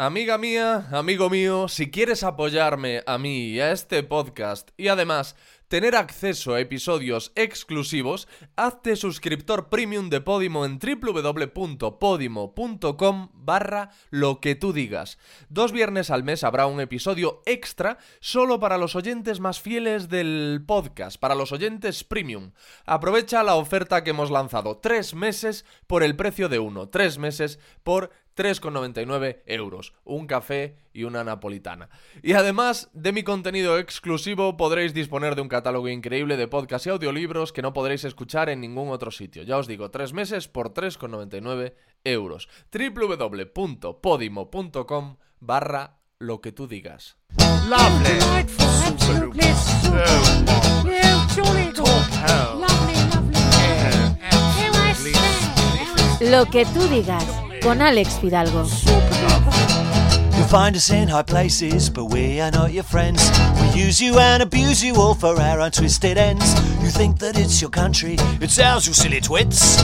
Amiga mía, amigo mío, si quieres apoyarme a mí y a este podcast y además tener acceso a episodios exclusivos, hazte suscriptor premium de Podimo en www.podimo.com barra lo que tú digas. Dos viernes al mes habrá un episodio extra solo para los oyentes más fieles del podcast, para los oyentes premium. Aprovecha la oferta que hemos lanzado, tres meses por el precio de uno, tres meses por 3,99 euros, un café y una napolitana. Y además de mi contenido exclusivo podréis disponer de un catálogo increíble de podcasts y audiolibros que no podréis escuchar en ningún otro sitio. Ya os digo, tres meses por 3,99 euros. www.podimo.com barra lo que tú digas. Lo que tú digas con Alex Fidalgo. Find us in high places, but we are not your friends. We use you and abuse you all for our ends. You think that it's your country, you silly twits.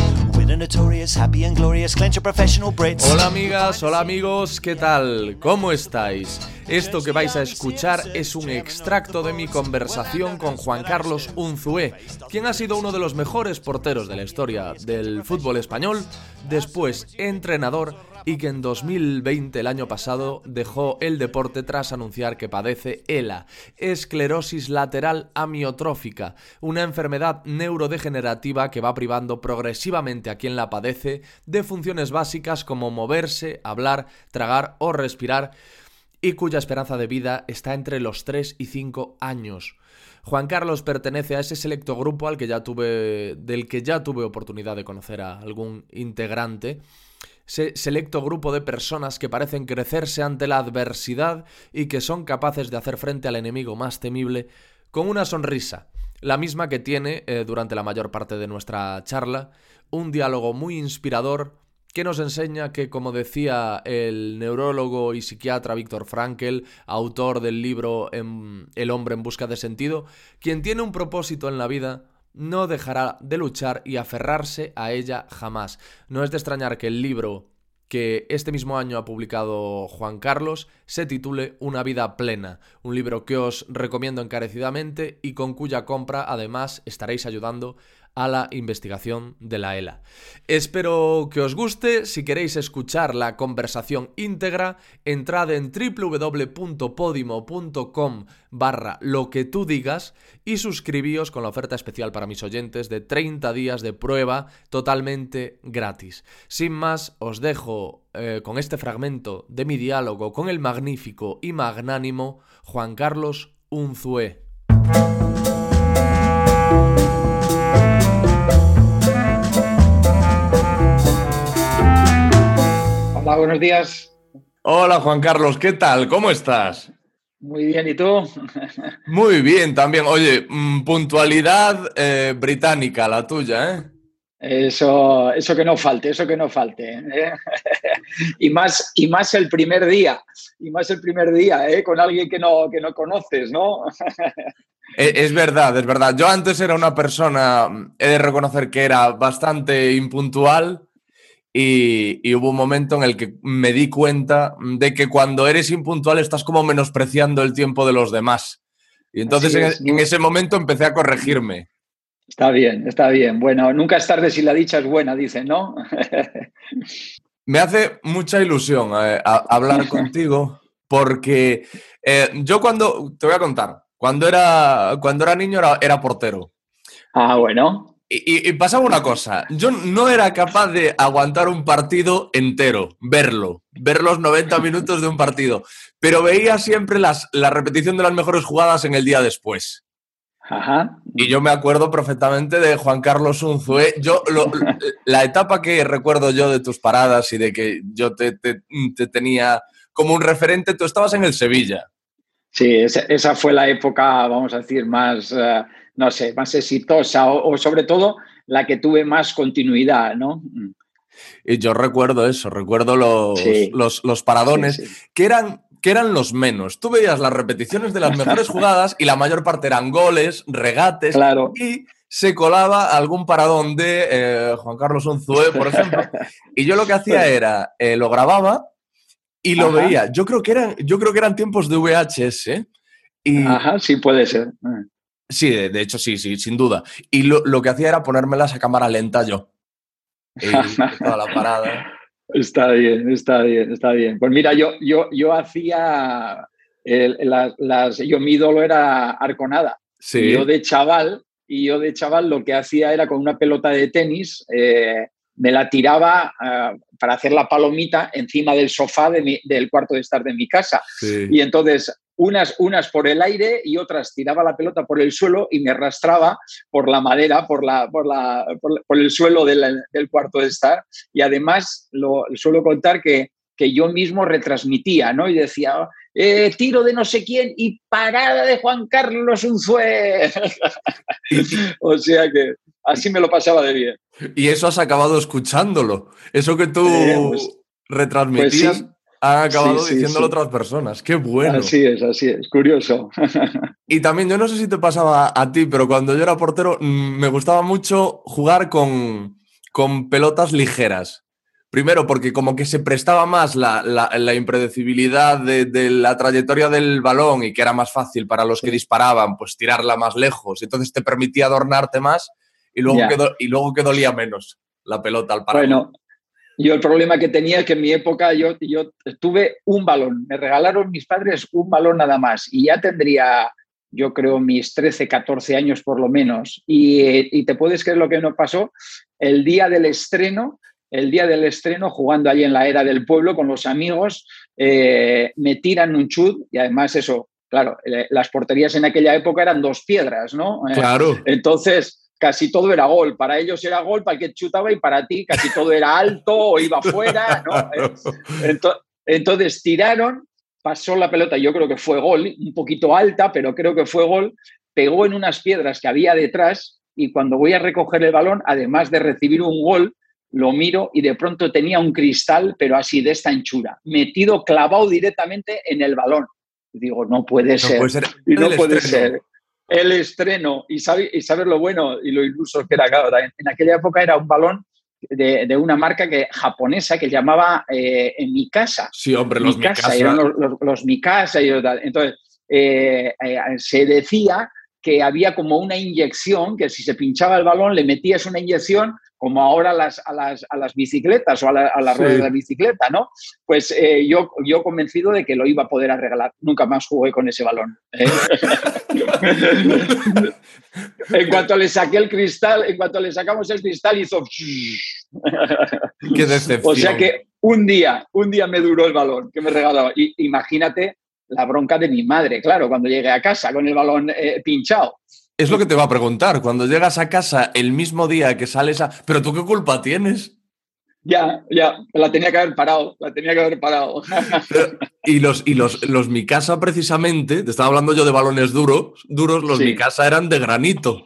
Notorious, happy and glorious, professional. Hola amigas, hola amigos, ¿qué tal? ¿Cómo estáis? Esto que vais a escuchar es un extracto de mi conversación con Juan Carlos Unzué, quien ha sido uno de los mejores porteros de la historia del fútbol español, después entrenador y que en 2020, el año pasado, dejó el deporte tras anunciar que padece ELA, esclerosis lateral amiotrófica, una enfermedad neurodegenerativa que va privando progresivamente a quien la padece de funciones básicas como moverse, hablar, tragar o respirar y cuya esperanza de vida está entre los 3 y 5 años. Juan Carlos pertenece a ese selecto grupo al que ya tuve, del que ya tuve oportunidad de conocer a algún integrante selecto grupo de personas que parecen crecerse ante la adversidad y que son capaces de hacer frente al enemigo más temible con una sonrisa, la misma que tiene eh, durante la mayor parte de nuestra charla, un diálogo muy inspirador que nos enseña que, como decía el neurólogo y psiquiatra Víctor Frankel, autor del libro El hombre en busca de sentido, quien tiene un propósito en la vida no dejará de luchar y aferrarse a ella jamás. No es de extrañar que el libro que este mismo año ha publicado Juan Carlos se titule Una vida plena, un libro que os recomiendo encarecidamente y con cuya compra además estaréis ayudando a la investigación de la ELA. Espero que os guste. Si queréis escuchar la conversación íntegra, entrad en www.podimo.com barra lo que tú digas y suscribíos con la oferta especial para mis oyentes de 30 días de prueba totalmente gratis. Sin más, os dejo eh, con este fragmento de mi diálogo con el magnífico y magnánimo Juan Carlos Unzué. Hola, buenos días. Hola Juan Carlos, ¿qué tal? ¿Cómo estás? Muy bien, ¿y tú? Muy bien, también. Oye, mm, puntualidad eh, británica, la tuya, ¿eh? Eso, eso que no falte, eso que no falte. ¿eh? y, más, y más el primer día, y más el primer día, ¿eh? con alguien que no, que no conoces, ¿no? es, es verdad, es verdad. Yo antes era una persona, he de reconocer que era bastante impuntual y, hubo un momento en el que me di cuenta de que cuando eres impuntual estás como menospreciando el tiempo de los demás. Y entonces en, ese momento empecé a corregirme. Está bien, está bien. Bueno, nunca es tarde si la dicha es buena, dicen, ¿no? me hace mucha ilusión eh, hablar contigo porque eh, yo cuando, te voy a contar, cuando era, cuando era niño era, era portero. Ah, bueno. Y, pasaba una cosa, yo no era capaz de aguantar un partido entero, verlo, ver los 90 minutos de un partido, pero veía siempre las, la repetición de las mejores jugadas en el día después. Ajá. Y yo me acuerdo perfectamente de Juan Carlos Unzué. Yo, la etapa que recuerdo yo de tus paradas y de que yo te, tenía como un referente, tú estabas en el Sevilla. Sí, esa, fue la época, vamos a decir, más... Eh, no sé, más exitosa o, sobre todo la que tuve más continuidad, ¿no? Mm. Y yo recuerdo eso, recuerdo los, los, paradones, Que, eran, que eran los menos. Tú veías las repeticiones de las mejores jugadas y la mayor parte eran goles, regates. Claro. Y se colaba algún paradón de eh, Juan Carlos Unzué, por ejemplo. y yo lo que hacía era, eh, lo grababa y lo veía. Yo creo, que eran, yo creo que eran tiempos de VHS. Y, Ajá, sí puede ser. Ah. Sí, de, hecho sí, sí, sin duda. Y lo, lo, que hacía era ponérmelas a cámara lenta yo. Y toda la parada. Está bien, está bien, está bien. Pues mira, yo, yo, yo hacía, las, yo mi ídolo era Arconada. Sí. Yo de chaval, y yo de chaval lo que hacía era con una pelota de tenis, eh, me la tiraba uh, para hacer la palomita encima del sofá de mi, del cuarto de estar de mi casa. Sí. Y entonces unas, unas por el aire y otras tiraba la pelota por el suelo y me arrastraba por la madera, por, la, por, la, por, por el suelo del, del, cuarto de estar. Y además lo suelo contar que, que yo mismo retransmitía, ¿no? Y decía, eh, tiro de no sé quién y parada de Juan Carlos Unzué. o sea que así me lo pasaba de bien. Y eso has acabado escuchándolo. Eso que tú eh, pues, retransmitías. Pues sí. Han acabado sí, sí, diciéndolo otras personas. Qué bueno. Así es, así es. Curioso. y también, yo no sé si te pasaba a ti, pero cuando yo era portero mm, me gustaba mucho jugar con, con pelotas ligeras. Primero, porque como que se prestaba más la, la, la impredecibilidad de, de, la trayectoria del balón y que era más fácil para los que disparaban, pues tirarla más lejos. Entonces te permitía adornarte más y luego, yeah. que, y luego que dolía menos la pelota al parar. Bueno, yo el problema que tenía es que en mi época yo, yo tuve un balón, me regalaron mis padres un balón nada más y ya tendría, yo creo, mis 13, 14 años por lo menos. Y, y te puedes creer lo que nos pasó el día del estreno, el día del estreno, jugando ahí en la era del pueblo con los amigos, eh, me tiran un chut y además eso, claro, eh, las porterías en aquella época eran dos piedras, ¿no? Claro. Eh, entonces casi todo era gol. Para ellos era gol, para el que chutaba y para ti casi todo era alto o iba fuera. ¿no? Entonces, tiraron, pasó la pelota, yo creo que fue gol, un poquito alta, pero creo que fue gol, pegó en unas piedras que había detrás y cuando voy a recoger el balón, además de recibir un gol, lo miro y de pronto tenía un cristal, pero así de esta anchura, metido, clavado directamente en el balón. Y digo, no puede no ser. Puede ser y no puede ser el estreno y sabes y saber lo bueno y lo iluso que era, claro, en, en aquella época era un balón de, de, una marca que, japonesa que llamaba eh, en mi casa. Sí, hombre, los mi casa. Eran los, los, los, mi casa y tal. Entonces, eh, eh, se decía que había como una inyección, que si se pinchaba el balón le metías una inyección como ahora a las, a las, a las bicicletas o a la, a la rueda sí. de la bicicleta, ¿no? Pues eh, yo, yo convencido de que lo iba a poder arreglar. Nunca más jugué con ese balón. ¿eh? en cuanto le saqué el cristal, en cuanto le sacamos el cristal, hizo... Qué decepción. O sea que un día, un día me duró el balón que me regalaba. Y, imagínate la bronca de mi madre, claro, cuando llegué a casa con el balón eh, pinchado. Es lo que te va a preguntar. Cuando llegas a casa el mismo día que sales a. ¿Pero tú qué culpa tienes? Ya, ya, la tenía que haber parado, la tenía que haber parado. Pero, y los, y los, los mi casa, precisamente, te estaba hablando yo de balones duros, duros, los sí. mi casa eran de granito.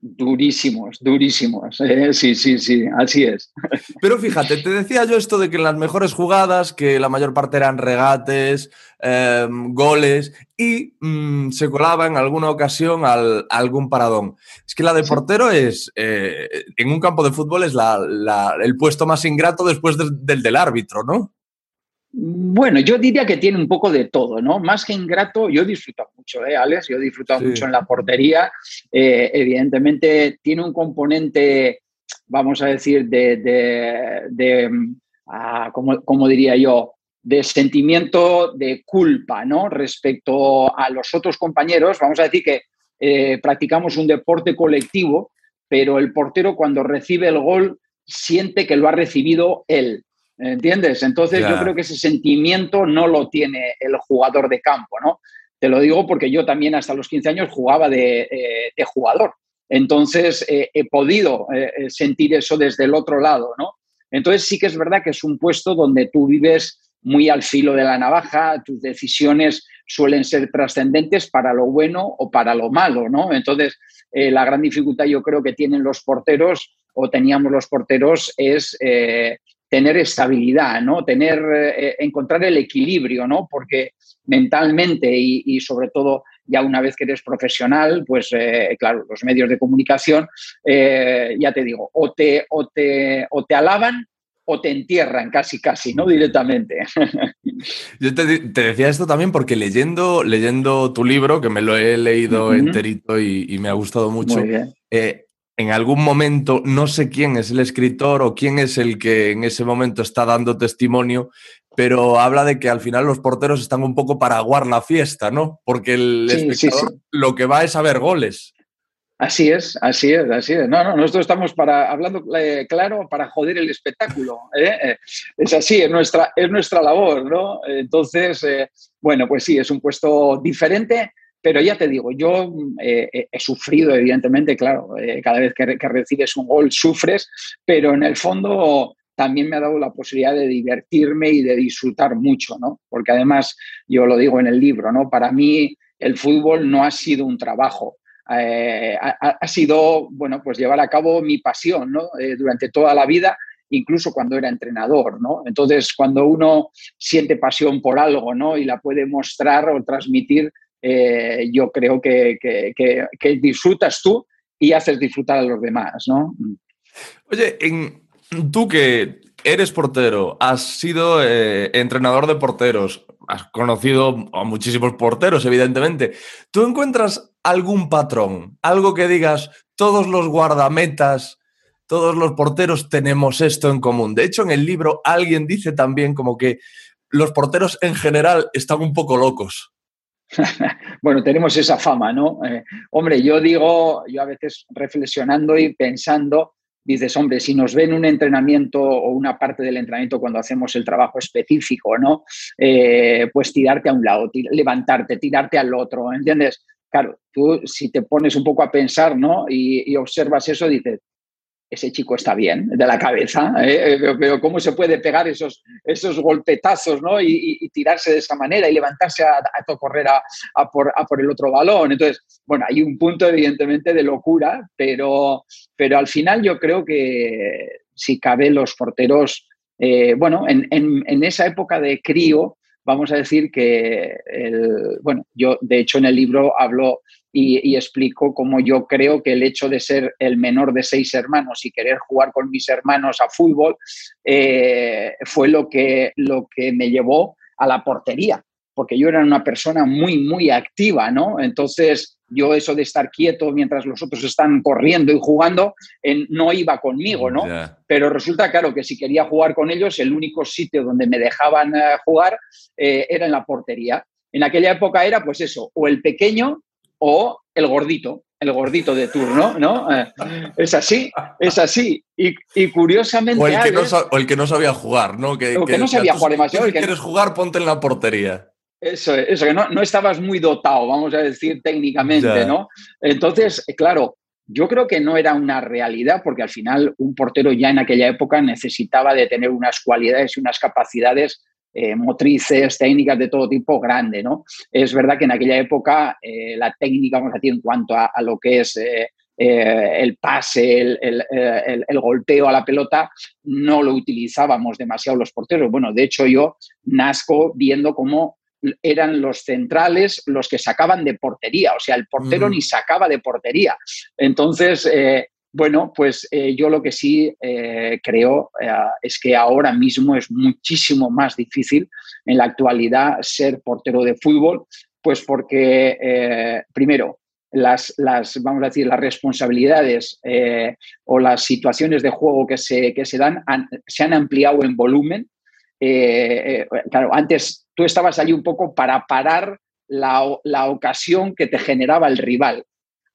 Durísimos, durísimos. Eh, sí, sí, sí, así es. Pero fíjate, te decía yo esto de que en las mejores jugadas, que la mayor parte eran regates, eh, goles, y mmm, se colaba en alguna ocasión al, algún paradón. Es que la de portero es, eh, en un campo de fútbol, es la, la, el puesto más ingrato después de, del del árbitro, ¿no? Bueno, yo diría que tiene un poco de todo, ¿no? Más que ingrato, yo he disfrutado mucho, ¿eh, Alex? Yo he disfrutado sí. mucho en la portería. Eh, evidentemente tiene un componente, vamos a decir, de, de, de ah, como, como, diría yo, de sentimiento de culpa, ¿no? Respecto a los otros compañeros, vamos a decir que eh, practicamos un deporte colectivo, pero el portero cuando recibe el gol siente que lo ha recibido él. ¿Entiendes? Entonces yo creo que ese sentimiento no lo tiene el jugador de campo, ¿no? Te lo digo porque yo también hasta los 15 años jugaba de, eh, de jugador. Entonces eh, he podido eh, sentir eso desde el otro lado, ¿no? Entonces sí que es verdad que es un puesto donde tú vives muy al filo de la navaja, tus decisiones suelen ser trascendentes para lo bueno o para lo malo, ¿no? Entonces la gran dificultad yo creo que tienen los porteros o teníamos los porteros es eh, tener estabilidad, ¿no? Tener, eh, encontrar el equilibrio, ¿no? Porque mentalmente y, y, sobre todo ya una vez que eres profesional, pues eh, claro, los medios de comunicación, eh, ya te digo, o te, o, te, o te alaban o te entierran casi, casi, ¿no? Directamente. Yo te, decía esto también porque leyendo, leyendo tu libro, que me lo he leído enterito y, me ha gustado mucho, eh, en algún momento, no sé quién es el escritor o quién es el que en ese momento está dando testimonio, pero habla de que al final los porteros están un poco para aguar la fiesta, ¿no? Porque el espectador lo que va es a ver goles. Así es, así es, así es. No, no, nosotros estamos para, hablando eh, claro, para joder el espectáculo. ¿eh? Eh, es así, es nuestra, es nuestra labor, ¿no? Entonces, bueno, pues sí, es un puesto diferente, pero ya te digo, yo he sufrido, evidentemente, claro, cada vez que, recibes un gol sufres, pero en el fondo también me ha dado la posibilidad de divertirme y de disfrutar mucho, ¿no? Porque además, yo lo digo en el libro, ¿no? Para mí el fútbol no ha sido un trabajo, eh, ha, sido, bueno, pues llevar a cabo mi pasión, ¿no? Eh, durante toda la vida, incluso cuando era entrenador, ¿no? Entonces, cuando uno siente pasión por algo, ¿no? Y la puede mostrar o transmitir, eh, yo creo que, que, disfrutas tú y haces disfrutar a los demás, ¿no? Oye, en, tú que eres portero, has sido entrenador de porteros, has conocido a muchísimos porteros, evidentemente. ¿Tú encuentras algún patrón? Algo que digas, todos los guardametas, todos los porteros tenemos esto en común. De hecho, en el libro alguien dice también como que los porteros en general están un poco locos. bueno, tenemos esa fama, ¿no? Eh, hombre, yo digo, yo a veces reflexionando y pensando, dices, hombre, si nos ven un entrenamiento o una parte del entrenamiento cuando hacemos el trabajo específico, ¿no? Eh, pues tirarte a un lado, levantarte, tirarte al otro, ¿entiendes? Claro, tú si te pones un poco a pensar ¿no? y, observas eso, dices, ese chico está bien de la cabeza, ¿eh? Eh, pero cómo se puede pegar esos, esos golpetazos ¿no? y, tirarse de esa manera y levantarse a, a correr a, por, el otro balón. Entonces, bueno, hay un punto evidentemente de locura, pero, pero al final yo creo que si cabe los porteros, eh, bueno, en, en, esa época de crío, vamos a decir que, el, bueno, yo de hecho en el libro hablo y, explico cómo yo creo que el hecho de ser el menor de seis hermanos y querer jugar con mis hermanos a fútbol eh, fue lo que, lo que me llevó a la portería, porque yo era una persona muy, muy activa, ¿no? Entonces, yo eso de estar quieto mientras los otros están corriendo y jugando, no iba conmigo, ¿no? Pero resulta, claro, que si quería jugar con ellos, el único sitio donde me dejaban eh, jugar eh, era en la portería. En aquella época era, pues eso, o el pequeño o el gordito, el gordito de turno, ¿no? Eh, es así, es así. Y, curiosamente... O el, que no, el, que no, sabía jugar, ¿no? Que, o que, no sabía jugar demasiado. Si quieres jugar, ponte en la portería. Eso, eso que no, estabas muy dotado, vamos a decir técnicamente, ¿no? Entonces, claro, yo creo que no era una realidad porque al final un portero ya en aquella época necesitaba de tener unas cualidades y unas capacidades eh, motrices, técnicas de todo tipo grande, ¿no? Es verdad que en aquella época eh, la técnica, vamos a decir, en cuanto a, lo que es eh, el pase, el, el, golpeo a la pelota, no lo utilizábamos demasiado los porteros. Bueno, de hecho yo nazco viendo cómo eran los centrales los que sacaban de portería, o sea, el portero ni sacaba de portería. Entonces, eh, bueno, pues eh, yo lo que sí eh, creo es que ahora mismo es muchísimo más difícil en la actualidad ser portero de fútbol, pues porque, primero, las, las, vamos a decir, las responsabilidades o las situaciones de juego que se, que se dan se han ampliado en volumen. Claro, antes tú estabas allí un poco para parar la, ocasión que te generaba el rival.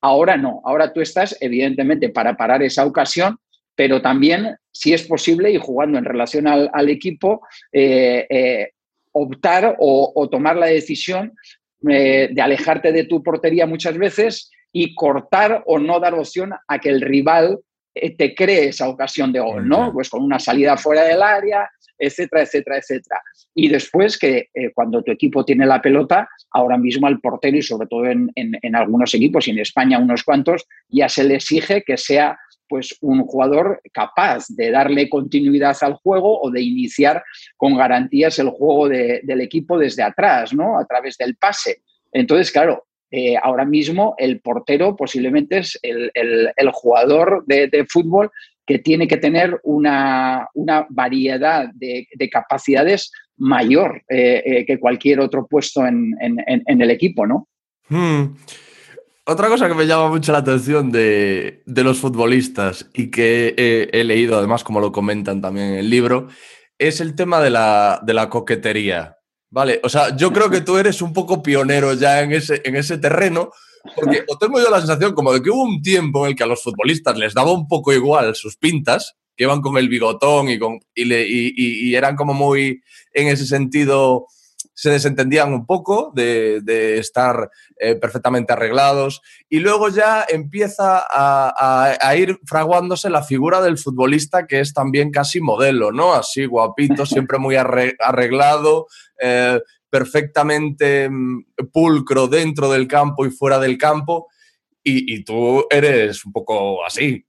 Ahora no, ahora tú estás evidentemente para parar esa ocasión, pero también, si es posible, y jugando en relación al, equipo, eh, eh, optar o, tomar la decisión eh, de alejarte de tu portería muchas veces y cortar o no dar opción a que el rival te cree esa ocasión de gol, ¿no? Pues con una salida fuera del área, etcétera, etcétera, etcétera. Y después que eh, cuando tu equipo tiene la pelota, ahora mismo al portero y sobre todo en, algunos equipos y en España unos cuantos, ya se le exige que sea pues un jugador capaz de darle continuidad al juego o de iniciar con garantías el juego del equipo desde atrás, ¿no? A través del pase. Entonces, claro, eh, ahora mismo el portero posiblemente es el, jugador de, fútbol que tiene que tener una, variedad de, capacidades mayor eh, eh, que cualquier otro puesto en, el equipo, ¿no? Hmm. Otra cosa que me llama mucho la atención de, los futbolistas y que he, leído, además, como lo comentan también en el libro, es el tema de la, de la coquetería. Vale, o sea, yo creo que tú eres un poco pionero ya en ese, en ese terreno, porque tengo yo la sensación como de que hubo un tiempo en el que a los futbolistas les daba un poco igual sus pintas, que iban con el bigotón y, con, y eran como muy, en ese sentido, se desentendían un poco de, estar eh, perfectamente arreglados y luego ya empieza a, ir fraguándose la figura del futbolista que es también casi modelo, ¿no? Así guapito, siempre muy arreglado, eh, perfectamente mm, pulcro dentro del campo y fuera del campo y, tú eres un poco así.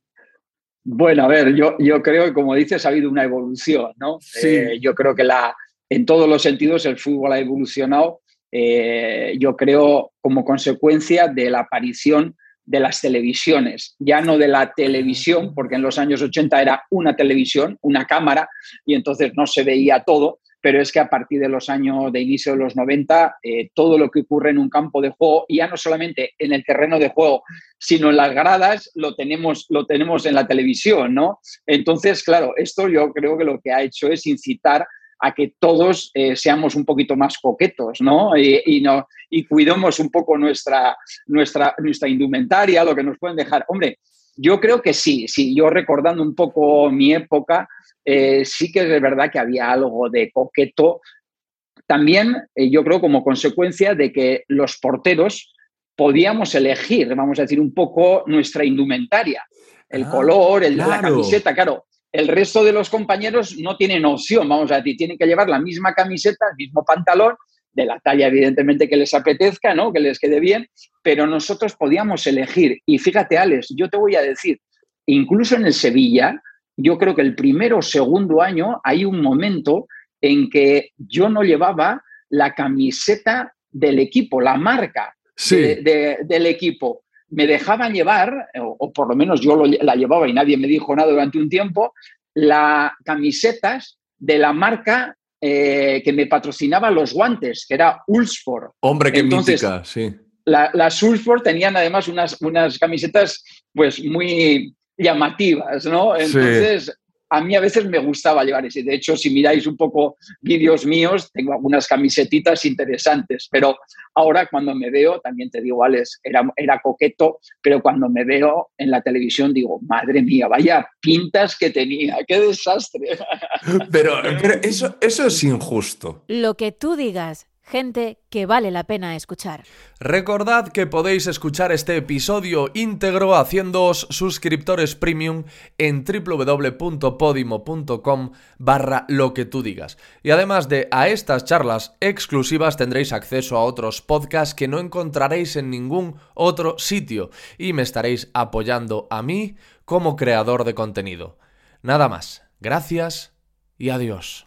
Bueno, a ver, yo, yo creo que como dices ha habido una evolución, ¿no? Sí. Eh, yo creo que la, en todos los sentidos el fútbol ha evolucionado, eh, yo creo, como consecuencia de la aparición de las televisiones, ya no de la televisión, porque en los años 80 era una televisión, una cámara, y entonces no se veía todo, pero es que a partir de los años de inicio de los 90, eh, todo lo que ocurre en un campo de juego, ya no solamente en el terreno de juego, sino en las gradas, lo tenemos, lo tenemos en la televisión, ¿no? Entonces, claro, esto yo creo que lo que ha hecho es incitar a que todos eh, seamos un poquito más coquetos, ¿no? Y, no, y cuidemos un poco nuestra, nuestra, nuestra indumentaria, lo que nos pueden dejar. Hombre, yo creo que sí, sí, yo recordando un poco mi época, eh, sí que es verdad que había algo de coqueto. También eh, yo creo como consecuencia de que los porteros podíamos elegir, vamos a decir, un poco nuestra indumentaria, el ah, color, el, la camiseta, claro el resto de los compañeros no tienen opción, vamos a decir, tienen que llevar la misma camiseta, el mismo pantalón, de la talla evidentemente que les apetezca, ¿no? que les quede bien, pero nosotros podíamos elegir. Y fíjate, Alex, yo te voy a decir, incluso en el Sevilla, yo creo que el primero o segundo año hay un momento en que yo no llevaba la camiseta del equipo, la marca del equipo me dejaban llevar, o, por lo menos yo la llevaba y nadie me dijo nada durante un tiempo, las camisetas de la marca eh, que me patrocinaba los guantes, que era Ulsport. Hombre, qué mítica, sí. las Ulsport tenían además unas, unas camisetas pues muy llamativas, ¿no? Entonces, a mí a veces me gustaba llevar ese. De hecho, si miráis un poco vídeos míos, tengo algunas camisetitas interesantes, pero ahora cuando me veo, también te digo, Alex, era, era coqueto, pero cuando me veo en la televisión digo, madre mía, vaya pintas que tenía, qué desastre. Pero, pero eso, eso es injusto. Lo que tú digas gente que vale la pena escuchar. Recordad que podéis escuchar este episodio íntegro haciéndoos suscriptores premium en www.podimo.com barra lo que tú digas. Y además de a estas charlas exclusivas tendréis acceso a otros podcasts que no encontraréis en ningún otro sitio y me estaréis apoyando a mí como creador de contenido. Nada más. Gracias y adiós.